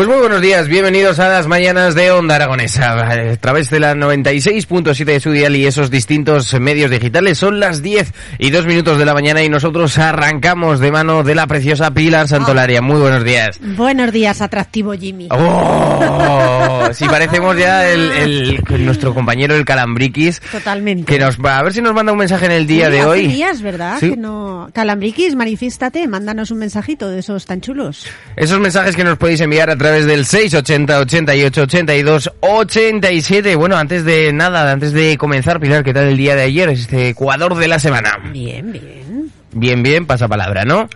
Pues muy buenos días, bienvenidos a las mañanas de Onda Aragonesa. A través de la 96.7 de su dial y esos distintos medios digitales son las 10 y 2 minutos de la mañana y nosotros arrancamos de mano de la preciosa Pilar Santolaria. Muy buenos días. Buenos días, atractivo Jimmy. ¡Oh! Si parecemos ya el, el- nuestro compañero el Calambriquis. Totalmente. Que nos va a ver si nos manda un mensaje en el día Sí, de hace hoy. días, ¿verdad? Sí. Que no... Calambriquis, manifiéstate, mándanos un mensajito de esos tan chulos. Esos mensajes que nos podéis enviar a través del 680 88 82 87. Bueno, antes de nada, antes de comenzar, Pilar, ¿qué tal el día de ayer? Este Ecuador de la semana. Bien, bien. Bien, bien, pasa palabra, ¿no?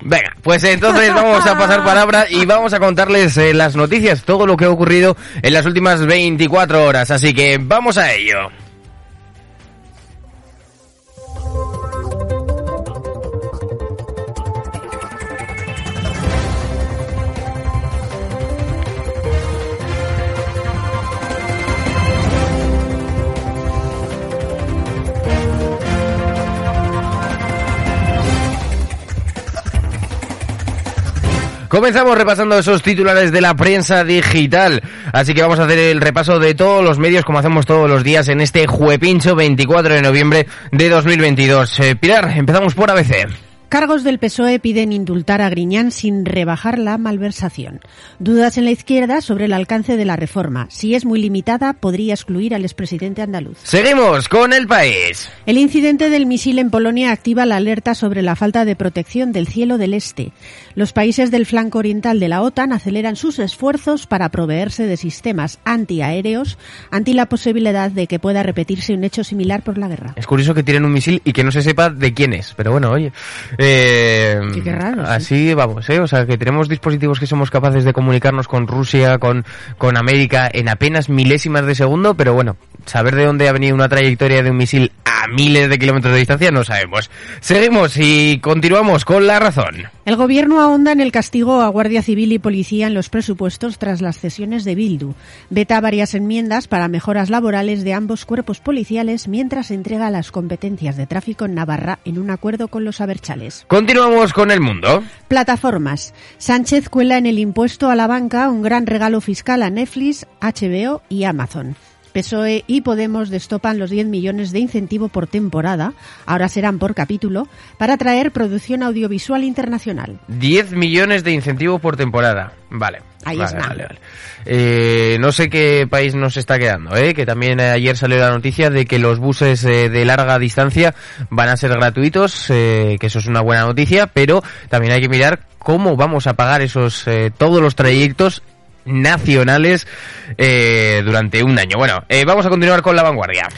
Venga, pues entonces vamos a pasar palabra y vamos a contarles eh, las noticias, todo lo que ha ocurrido en las últimas 24 horas. Así que vamos a ello. Comenzamos repasando esos titulares de la prensa digital. Así que vamos a hacer el repaso de todos los medios como hacemos todos los días en este Juepincho 24 de noviembre de 2022. Eh, Pilar, empezamos por ABC. Cargos del PSOE piden indultar a Griñán sin rebajar la malversación. Dudas en la izquierda sobre el alcance de la reforma. Si es muy limitada, podría excluir al expresidente andaluz. Seguimos con el país. El incidente del misil en Polonia activa la alerta sobre la falta de protección del cielo del este. Los países del flanco oriental de la OTAN aceleran sus esfuerzos para proveerse de sistemas antiaéreos ante la posibilidad de que pueda repetirse un hecho similar por la guerra. Es curioso que tienen un misil y que no se sepa de quién es, pero bueno, oye. Eh, Sí, qué raro, sí. Así vamos, ¿eh? O sea, que tenemos dispositivos que somos capaces de comunicarnos con Rusia, con, con América en apenas milésimas de segundo, pero bueno, saber de dónde ha venido una trayectoria de un misil a miles de kilómetros de distancia no sabemos. Seguimos y continuamos con la razón. El gobierno ahonda en el castigo a Guardia Civil y Policía en los presupuestos tras las cesiones de Bildu. Veta varias enmiendas para mejoras laborales de ambos cuerpos policiales mientras entrega las competencias de tráfico en Navarra en un acuerdo con los aberchales. Continuamos con el mundo. Plataformas. Sánchez cuela en el impuesto a la banca un gran regalo fiscal a Netflix, HBO y Amazon. PSOE y Podemos destopan los 10 millones de incentivo por temporada, ahora serán por capítulo, para atraer producción audiovisual internacional. 10 millones de incentivo por temporada. Vale. Ahí vale, está. vale, vale. Eh, no sé qué país nos está quedando, ¿eh? que también eh, ayer salió la noticia de que los buses eh, de larga distancia van a ser gratuitos, que eso es una buena noticia, pero también hay que mirar cómo vamos a pagar esos todos los trayectos nacionales eh, durante un año. Bueno, eh, vamos a continuar con la vanguardia.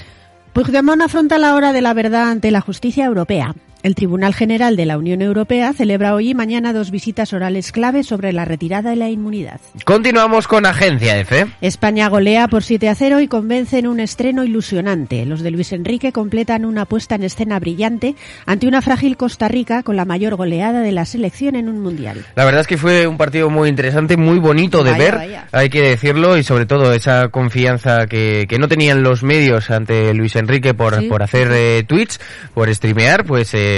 Puigdemont afronta la hora de la verdad ante la justicia europea. El Tribunal General de la Unión Europea celebra hoy y mañana dos visitas orales clave sobre la retirada de la inmunidad. Continuamos con Agencia F. España golea por 7 a 0 y convence en un estreno ilusionante. Los de Luis Enrique completan una puesta en escena brillante ante una frágil Costa Rica con la mayor goleada de la selección en un mundial. La verdad es que fue un partido muy interesante, muy bonito de Vaya, ver, vaya. hay que decirlo, y sobre todo esa confianza que, que no tenían los medios ante Luis Enrique por, Sí. por hacer eh, tweets, por streamear, pues eh,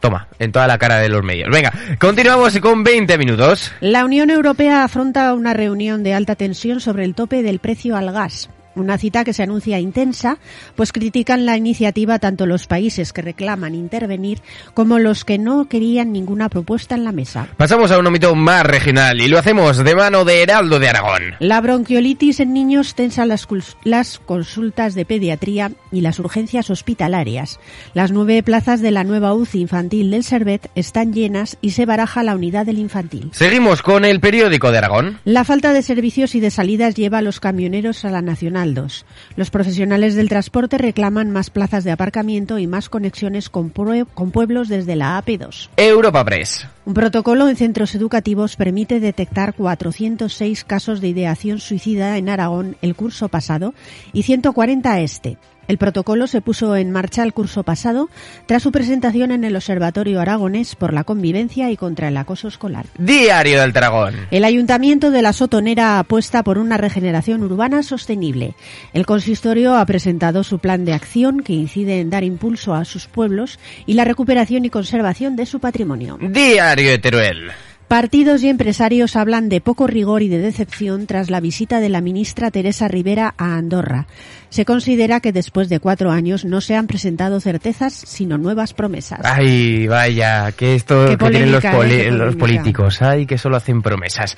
toma, en toda la cara de los medios. Venga, continuamos con 20 minutos. La Unión Europea afronta una reunión de alta tensión sobre el tope del precio al gas. Una cita que se anuncia intensa, pues critican la iniciativa tanto los países que reclaman intervenir como los que no querían ninguna propuesta en la mesa. Pasamos a un ámbito más regional y lo hacemos de mano de Heraldo de Aragón. La bronquiolitis en niños tensa las, las consultas de pediatría y las urgencias hospitalarias. Las nueve plazas de la nueva UCI infantil del Servet están llenas y se baraja la unidad del infantil. Seguimos con el periódico de Aragón. La falta de servicios y de salidas lleva a los camioneros a la Nacional 2. Los profesionales del transporte reclaman más plazas de aparcamiento y más conexiones con, con pueblos desde la AP2. Europa Press. Un protocolo en centros educativos permite detectar 406 casos de ideación suicida en Aragón el curso pasado y 140 este. El protocolo se puso en marcha el curso pasado tras su presentación en el Observatorio Aragonés por la convivencia y contra el acoso escolar. Diario del Dragón. El Ayuntamiento de la Sotonera apuesta por una regeneración urbana sostenible. El consistorio ha presentado su plan de acción que incide en dar impulso a sus pueblos y la recuperación y conservación de su patrimonio. Diario de Teruel. Partidos y empresarios hablan de poco rigor y de decepción tras la visita de la ministra Teresa Rivera a Andorra. Se considera que después de cuatro años no se han presentado certezas, sino nuevas promesas. Ay, vaya, que esto que tienen los, ¿eh? los políticos, ay, que solo hacen promesas.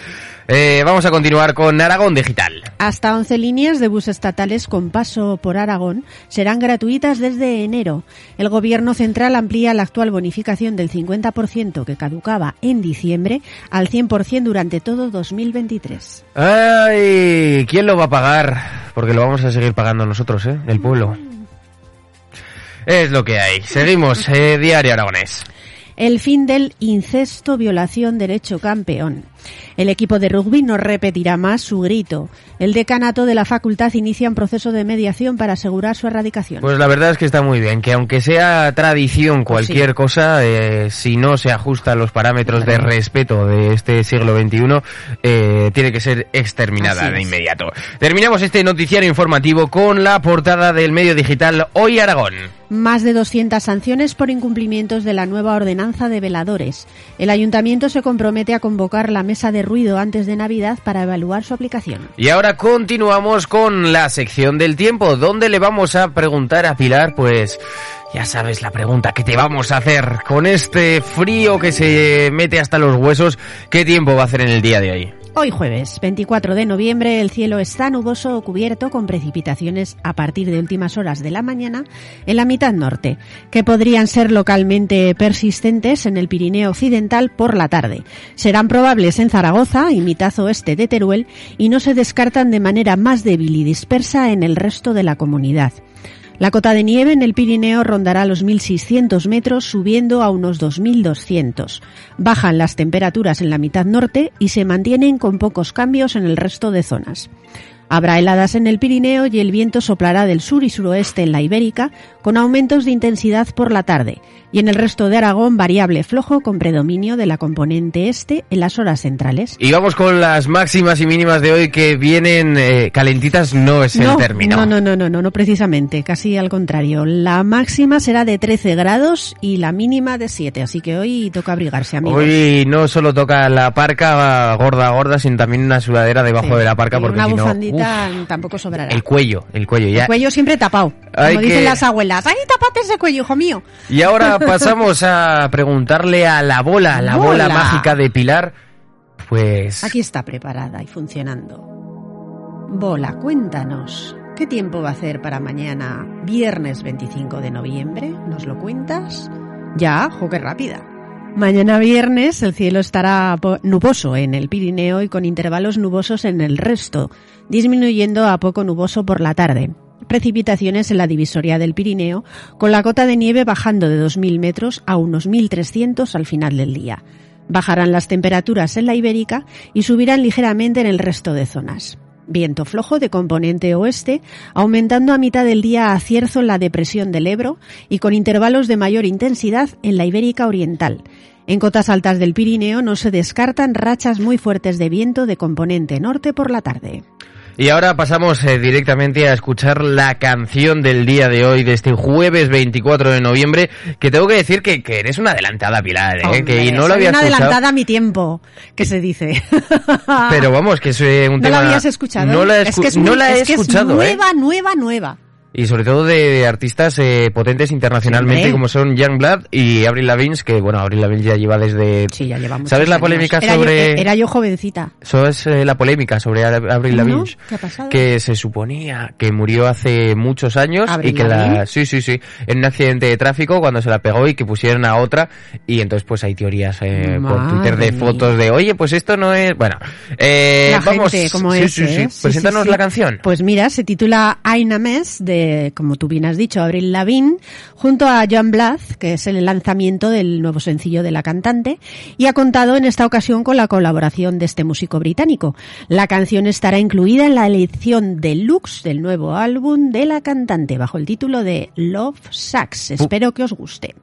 Eh, vamos a continuar con Aragón Digital. Hasta 11 líneas de bus estatales con paso por Aragón serán gratuitas desde enero. El Gobierno central amplía la actual bonificación del 50% que caducaba en diciembre al 100% durante todo 2023. Ay, ¿quién lo va a pagar? Porque lo vamos a seguir pagando nosotros, ¿eh? El pueblo. Es lo que hay. Seguimos, eh, Diario Aragonés. El fin del incesto, violación, derecho campeón. El equipo de rugby no repetirá más su grito. El decanato de la facultad inicia un proceso de mediación para asegurar su erradicación. Pues la verdad es que está muy bien, que aunque sea tradición pues cualquier cosa, eh, si no se ajusta a los parámetros de respeto de este siglo XXI, eh, tiene que ser exterminada de inmediato. Terminamos este noticiario informativo con la portada del medio digital Hoy Aragón. Más de 200 sanciones por incumplimientos de la nueva ordenanza de veladores. El ayuntamiento se compromete a convocar la mesa de ruido antes de Navidad para evaluar su aplicación. Y ahora continuamos con la sección del tiempo, donde le vamos a preguntar a Pilar, pues ya sabes la pregunta que te vamos a hacer con este frío que se mete hasta los huesos, ¿qué tiempo va a hacer en el día de hoy? Hoy jueves 24 de noviembre el cielo está nuboso o cubierto con precipitaciones a partir de últimas horas de la mañana en la mitad norte, que podrían ser localmente persistentes en el Pirineo Occidental por la tarde. Serán probables en Zaragoza y mitad oeste de Teruel y no se descartan de manera más débil y dispersa en el resto de la comunidad. La cota de nieve en el Pirineo rondará los 1.600 metros, subiendo a unos 2.200. Bajan las temperaturas en la mitad norte y se mantienen con pocos cambios en el resto de zonas. Habrá heladas en el Pirineo y el viento soplará del sur y suroeste en la Ibérica, con aumentos de intensidad por la tarde, y en el resto de Aragón variable flojo con predominio de la componente este en las horas centrales. Y vamos con las máximas y mínimas de hoy que vienen eh, calentitas, no es el término. No, no, no, no, no, no precisamente, casi al contrario. La máxima será de 13 grados y la mínima de 7, así que hoy toca abrigarse, amigos. Hoy no solo toca la parca gorda, gorda, sino también una sudadera debajo de la parca, porque una tampoco sobrará. El cuello, el cuello ya. El cuello siempre tapado, como dicen las abuelas. ¡Ay, tapate ese cuello, hijo mío! Y ahora pasamos a preguntarle a la bola, la bola, mágica de Pilar. Pues... Aquí está preparada y funcionando. Bola, cuéntanos. ¿Qué tiempo va a hacer para mañana, viernes 25 de noviembre? ¿Nos lo cuentas? Ya, jo, qué rápida. Mañana viernes el cielo estará nuboso en el Pirineo y con intervalos nubosos en el resto, disminuyendo a poco nuboso por la tarde precipitaciones en la divisoria del Pirineo, con la cota de nieve bajando de 2.000 metros a unos 1.300 al final del día. Bajarán las temperaturas en la Ibérica y subirán ligeramente en el resto de zonas. Viento flojo de componente oeste, aumentando a mitad del día a cierzo en la depresión del Ebro y con intervalos de mayor intensidad en la Ibérica Oriental. En cotas altas del Pirineo no se descartan rachas muy fuertes de viento de componente norte por la tarde. Y ahora pasamos eh, directamente a escuchar la canción del día de hoy, de este jueves 24 de noviembre, que tengo que decir que, que eres una adelantada, Pilar, ¿eh? que no lo había una escuchado. adelantada a mi tiempo, que se dice. Pero vamos, que es eh, un ¿No tema... la habías escuchado? No la he, es que es no muy- la he es que es escuchado, ¿eh? nueva, nueva, nueva. Y sobre todo de artistas eh, potentes internacionalmente como son Youngblood y Avril Lavigne, que bueno, Avril Lavigne ya lleva desde... Sí, ya llevamos. ¿Sabes la polémica sobre...? Yo, era yo jovencita. Eso es eh, la polémica sobre Avril ¿No? Lavigne. ¿Qué ha pasado? Que se suponía que murió hace muchos años ¿Avril y que Lavigne? la... Sí, sí, sí. En un accidente de tráfico cuando se la pegó y que pusieron a otra. Y entonces pues hay teorías eh, por Twitter de fotos de, oye, pues esto no es... Bueno, eh, la vamos... gente como sí, es. sí, sí. ¿eh? Preséntanos la canción. Pues mira, se titula Aina Mes, de, como tú bien has dicho, Abril Lavigne, junto a Joan Blas, que es el lanzamiento del nuevo sencillo de la cantante, y ha contado en esta ocasión con la colaboración de este músico británico. La canción estará incluida en la edición deluxe del nuevo álbum de la cantante, bajo el título de Love Sucks. Espero que os guste.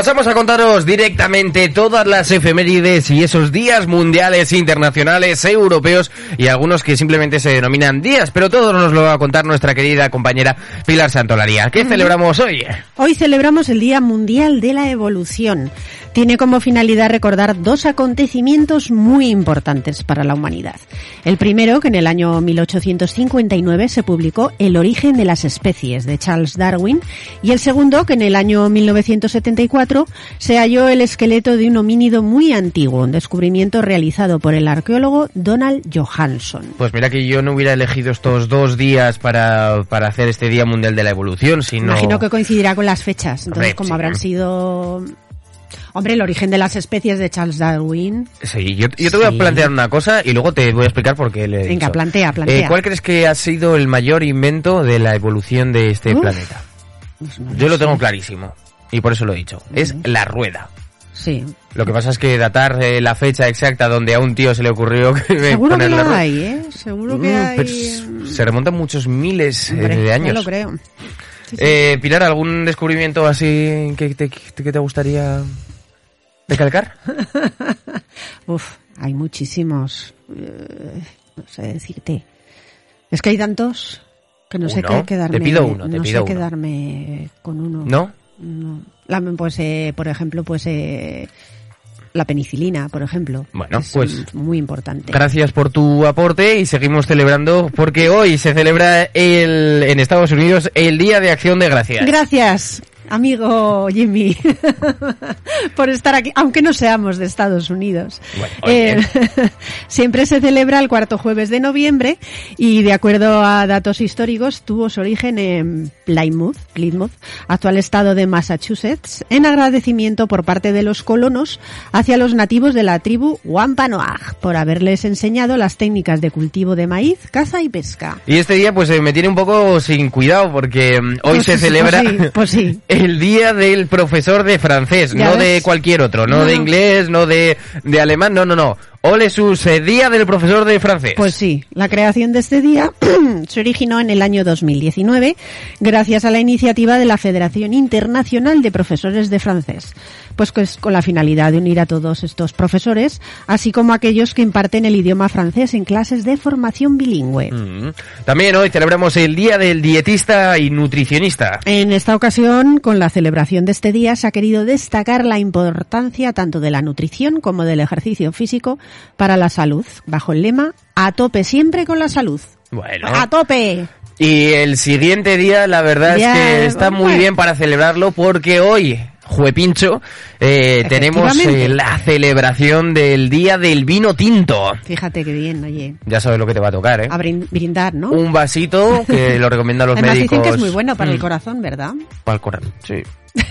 Pasamos a contaros directamente todas las efemérides y esos días mundiales, internacionales, europeos y algunos que simplemente se denominan días, pero todo nos lo va a contar nuestra querida compañera Pilar Santolaría. ¿Qué celebramos hoy? Hoy celebramos el Día Mundial de la Evolución. Tiene como finalidad recordar dos acontecimientos muy importantes para la humanidad. El primero, que en el año 1859 se publicó El origen de las especies de Charles Darwin, y el segundo, que en el año 1974 se halló el esqueleto de un homínido muy antiguo, un descubrimiento realizado por el arqueólogo Donald Johansson. Pues mira que yo no hubiera elegido estos dos días para, para hacer este Día Mundial de la Evolución, sino... Imagino que coincidirá con las fechas, entonces como habrán sido... Hombre, el origen de las especies de Charles Darwin. Sí, yo, yo te voy a plantear una cosa y luego te voy a explicar por qué le he Venga, dicho. plantea, plantea. Eh, ¿Cuál crees que ha sido el mayor invento de la evolución de este Uf. planeta? Pues no Yo lo sé. tengo clarísimo. Y por eso lo he dicho. Es la rueda. Sí. Lo que pasa es que datar eh, la fecha exacta donde a un tío se le ocurrió que Seguro que poner la la hay, ¿eh? Seguro que Mm, hay... pero s- se remontan muchos miles eh, Hombre, de años. lo creo. Sí, sí. Eh, Pilar, ¿algún descubrimiento así que te, que te gustaría recalcar? Uf, hay muchísimos. eh, no sé decirte. Es que hay tantos que no sé qué quedarme. Te pido uno, te no pido sé uno. quedarme con uno. ¿No? No. La- pues, eh, por ejemplo, pues eh, la penicilina, por ejemplo. Bueno, Es, pues, muy importante. Gracias por tu aporte y seguimos celebrando porque hoy se celebra el, en Estados Unidos el Día de Acción de Gracias. Gracias, amigo Jimmy, por estar aquí, aunque no seamos de Estados Unidos. Bueno. Eh, siempre se celebra el cuarto jueves de noviembre y, de acuerdo a datos históricos, tuvo su origen en Plymouth, Plymouth, actual estado de Massachusetts, en agradecimiento por parte de los colonos hacia los nativos de la tribu Wampanoag por haberles enseñado las técnicas de cultivo de maíz, caza y pesca. Y este día pues eh, me tiene un poco sin cuidado porque mm, hoy Pues se sí, celebra pues sí, pues sí. el día del profesor de francés, no ves. de cualquier otro, no, No, de inglés, no de, de alemán, no, no, no. Ole sus eh, día del profesor de francés. Pues sí, la creación de este día se originó en el año 2019 gracias a la iniciativa de la Federación Internacional de Profesores de Francés, pues que es con la finalidad de unir a todos estos profesores, así como a aquellos que imparten el idioma francés en clases de formación bilingüe. Mm. También hoy celebramos el día del dietista y nutricionista. En esta ocasión, con la celebración de este día, se ha querido destacar la importancia tanto de la nutrición como del ejercicio físico para la salud, bajo el lema A tope siempre con la salud. Bueno. ¡A tope! Y el siguiente día, la verdad Ya, es que está muy bien para celebrarlo porque hoy, Juepincho, eh, tenemos eh, la celebración del Día del Vino Tinto. Fíjate qué bien, oye. Ya sabes lo que te va a tocar, ¿eh? A brin- brindar, ¿no? Un vasito que lo recomiendan los Además médicos. dicen que es muy bueno para el Mm, corazón, ¿verdad? Para el corazón, sí.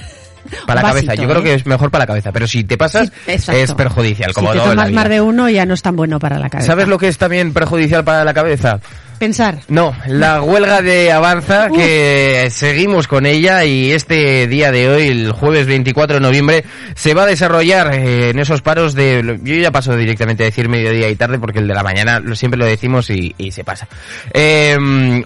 Para la cabeza, yo creo ¿eh? que es mejor para la cabeza, pero si te pasas Sí, es perjudicial, como si te tomas más de uno ya no es tan bueno para la cabeza. ¿Sabes lo que es también perjudicial para la cabeza? Pensar. No, la huelga de Avanza, Uf. que seguimos con ella y este día de hoy, el jueves 24 de noviembre, se va a desarrollar eh, en esos paros de... Yo ya paso directamente a decir mediodía y tarde porque el de la mañana siempre lo decimos y, y se pasa. Eh,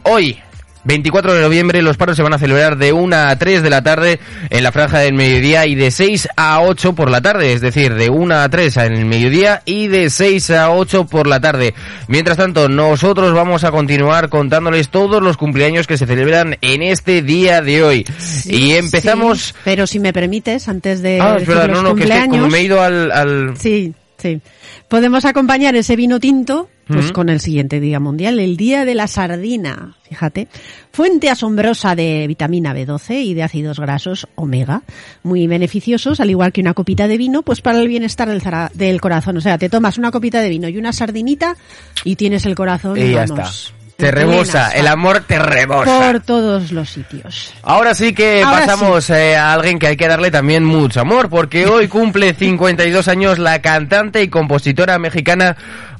hoy... 24 de noviembre los paros se van a celebrar de 1 a 3 de la tarde en la franja del mediodía y de 6 a 8 por la tarde, es decir, de 1 a 3 en el mediodía y de 6 a 8 por la tarde. Mientras tanto, nosotros vamos a continuar contándoles todos los cumpleaños que se celebran en este día de hoy. y empezamos... Sí, pero si me permites, antes de Ah, espera, los no, no, que es que cumpleaños... como me he ido al... al- Sí, sí. Podemos acompañar ese vino tinto pues con el siguiente día mundial, el día de la sardina, fíjate. Fuente asombrosa de vitamina B12 y de ácidos grasos omega, muy beneficiosos, al igual que una copita de vino, pues para el bienestar del, corazón. O sea, te tomas una copita de vino y una sardinita y tienes el corazón, Y ya vamos, está. Te rebosa, el amor te rebosa. Por todos los sitios. Ahora sí que Ahora pasamos eh, a alguien que hay que darle también mucho amor, porque hoy cumple 52 años la cantante y compositora mexicana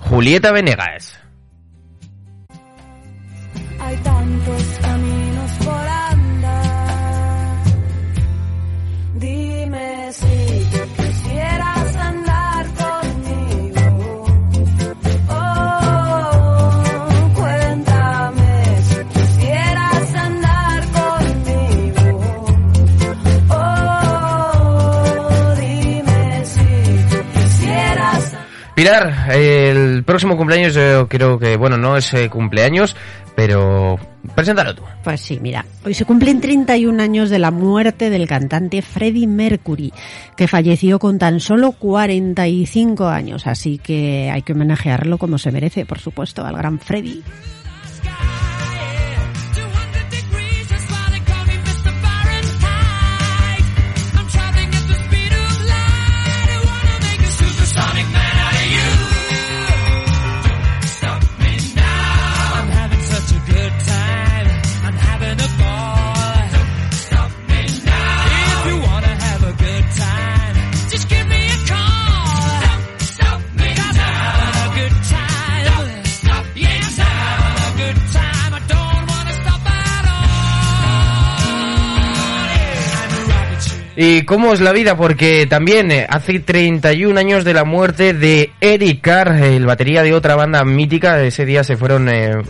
Julieta Venegas. Pilar, el próximo cumpleaños yo creo que, bueno, no es eh, cumpleaños, pero preséntalo tú. Pues sí, mira, hoy se cumplen 31 años de la muerte del cantante Freddie Mercury, que falleció con tan solo 45 años, así que hay que homenajearlo como se merece, por supuesto, al gran Freddie. ¿Y cómo es la vida? Porque también eh, hace 31 años de la muerte de Eric Carr, el batería de otra banda mítica. Ese día se fueron eh,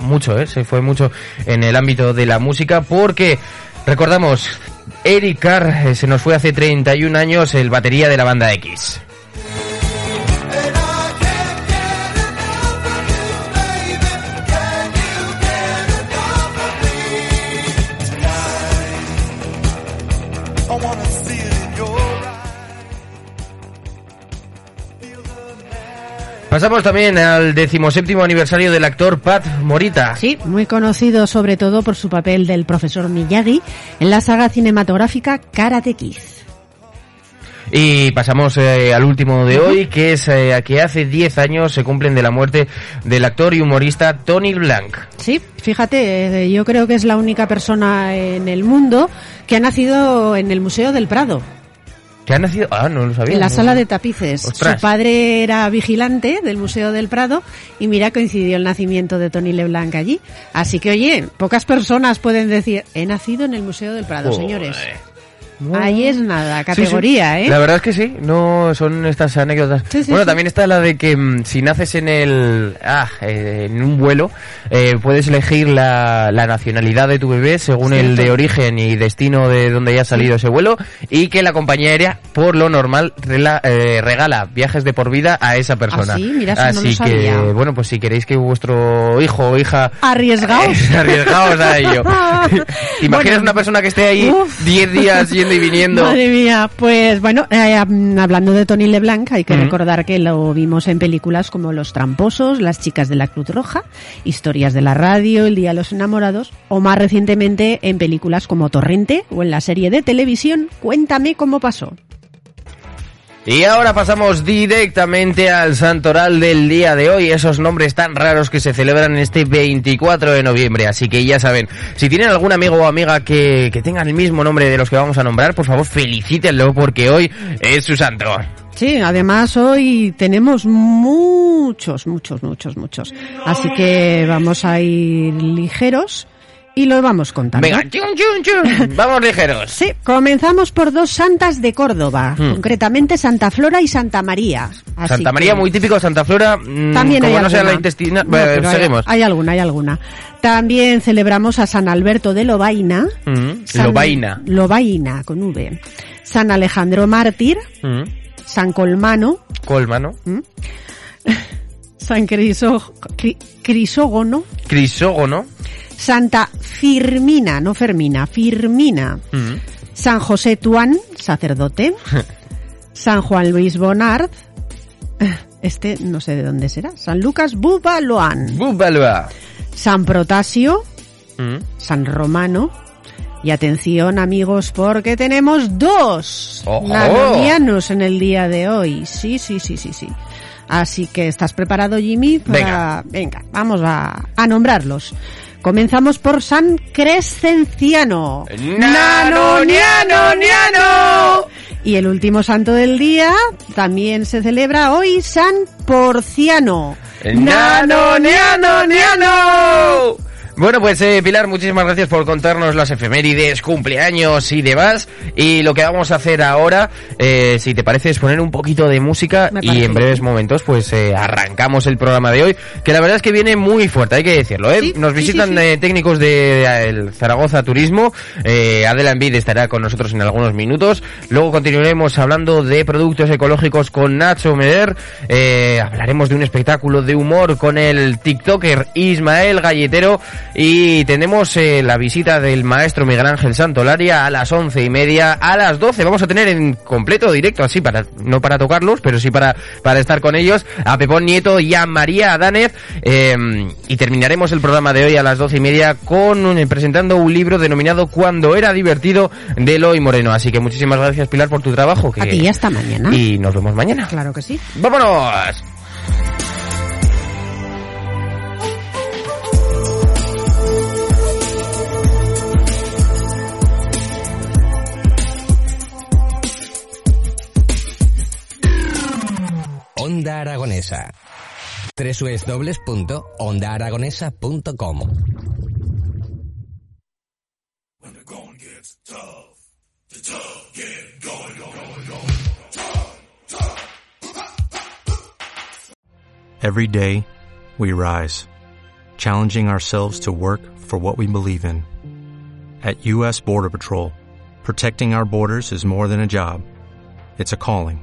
mucho, eh, se fue mucho en el ámbito de la música porque, recordamos, Eric Carr eh, se nos fue hace 31 años el batería de la banda X. Pasamos también al decimoséptimo aniversario del actor Pat Morita. Sí, muy conocido sobre todo por su papel del profesor Miyagi en la saga cinematográfica Karate Kid. Y pasamos eh, al último de hoy, que es eh, a que hace 10 años se cumplen de la muerte del actor y humorista Tony Blanc. Sí, fíjate, eh, yo creo que es la única persona en el mundo que ha nacido en el Museo del Prado, ¿Que ha nacido? Ah, no lo sabía. en la no. sala de tapices. Ostras. Su padre era vigilante del Museo del Prado y mira, coincidió el nacimiento de Tony Leblanc allí. Así que, oye, pocas personas pueden decir, he nacido en el Museo del Prado, Joder. señores. No. Ahí es nada, Sí, categoría, sí. ¿eh? La verdad es que sí, no son estas anécdotas. Sí, sí, bueno, sí. también está la de que mm, si naces en el ah, eh, en un vuelo, eh, puedes elegir la, la nacionalidad de tu bebé según el de origen y destino de donde haya salido ese vuelo y que la compañía aérea, por lo normal, rela- eh, regala viajes de por vida a esa persona. Ah, sí? Mira, eso no Así lo sabía. que, bueno, pues si queréis que vuestro hijo o hija Arriesgaos. Arriesgaos a ello. ¿Te imaginas Bueno. una persona que esté ahí Uf. 10 días yendo y viniendo? Madre mía, pues bueno, eh, hablando de Tony LeBlanc, hay que recordar que lo vimos en películas como Los Tramposos, Las Chicas de la Cruz Roja, Historias de la Radio, El Día de los Enamorados, o más recientemente en películas como Torrente o en la serie de televisión Cuéntame cómo pasó. Y ahora pasamos directamente al santoral del día de hoy, esos nombres tan raros que se celebran este 24 de noviembre. Así que ya saben, si tienen algún amigo o amiga que, que tengan el mismo nombre de los que vamos a nombrar, por favor felicítenlo porque hoy es su santo. Sí, además hoy tenemos muchos, muchos, muchos, muchos. Así que vamos a ir ligeros y lo vamos contando. Venga, chun, chun, chun. vamos ligeros. Sí, comenzamos por dos santas de Córdoba, Hmm. concretamente Santa Flora y Santa María. Así Santa María, que muy típico, Santa Flora, mm, También como hay no sea alguna. la intestina, No, hay- seguimos. Hay, alguna, hay alguna. También celebramos a San Alberto de Lobaina. Mm, San- Lobaina. Lobaina, con V. San Alejandro Mártir, Mm, San Colmano, Colma, ¿no? San Criso- Cri- Crisógono, Crisógono. Santa Firmina, no Fermina, Firmina. Mm, San José Tuán, sacerdote. San Juan Luis Bonard. Este no sé de dónde será. San Lucas Bubaloan. Búbalba. San Protasio. Mm, San Romano. Y atención amigos porque tenemos dos ¡Ojo! nanonianos en el día de hoy. Sí, sí, sí, sí, sí. Así que estás preparado Jimmy para... Venga, vamos a, a nombrarlos. Comenzamos por San Crescenciano. ¡Nano, niano, niano! Y el último santo del día también se celebra hoy San Porciano. ¡Nano, niano, niano! Bueno, pues eh, Pilar, muchísimas gracias por contarnos las efemérides, cumpleaños y demás. Y lo que vamos a hacer ahora, eh, si te parece, es poner un poquito de música y en breves momentos pues eh, arrancamos el programa de hoy, que la verdad es que viene muy fuerte, hay que decirlo. ¿eh? Sí, Nos visitan sí, sí. eh, técnicos de eh, el Zaragoza Turismo, eh, Adela Envid estará con nosotros en algunos minutos. Luego continuaremos hablando de productos ecológicos con Nacho Meder. Eh, hablaremos de un espectáculo de humor con el TikToker Ismael Galletero. Y tenemos eh, la visita del maestro Miguel Ángel Santolaria a las once y media. A las doce vamos a tener en completo directo, así para no para tocarlos, pero sí para, para estar con ellos, a Pepón Nieto y a María Adánez. Eh, y terminaremos el programa de hoy a las doce y media con un- presentando un libro denominado Cuando era divertido de Eloy Moreno. Así que muchísimas gracias Pilar por tu trabajo. Que... A ti y hasta mañana. Y nos vemos mañana. Claro que sí. ¡Vámonos! Onda Aragonesa. www.ondaaragonesa.com Every day, we rise, challenging ourselves to work for what we believe in. At U.S. Border Patrol, protecting our borders is more than a job, it's a calling.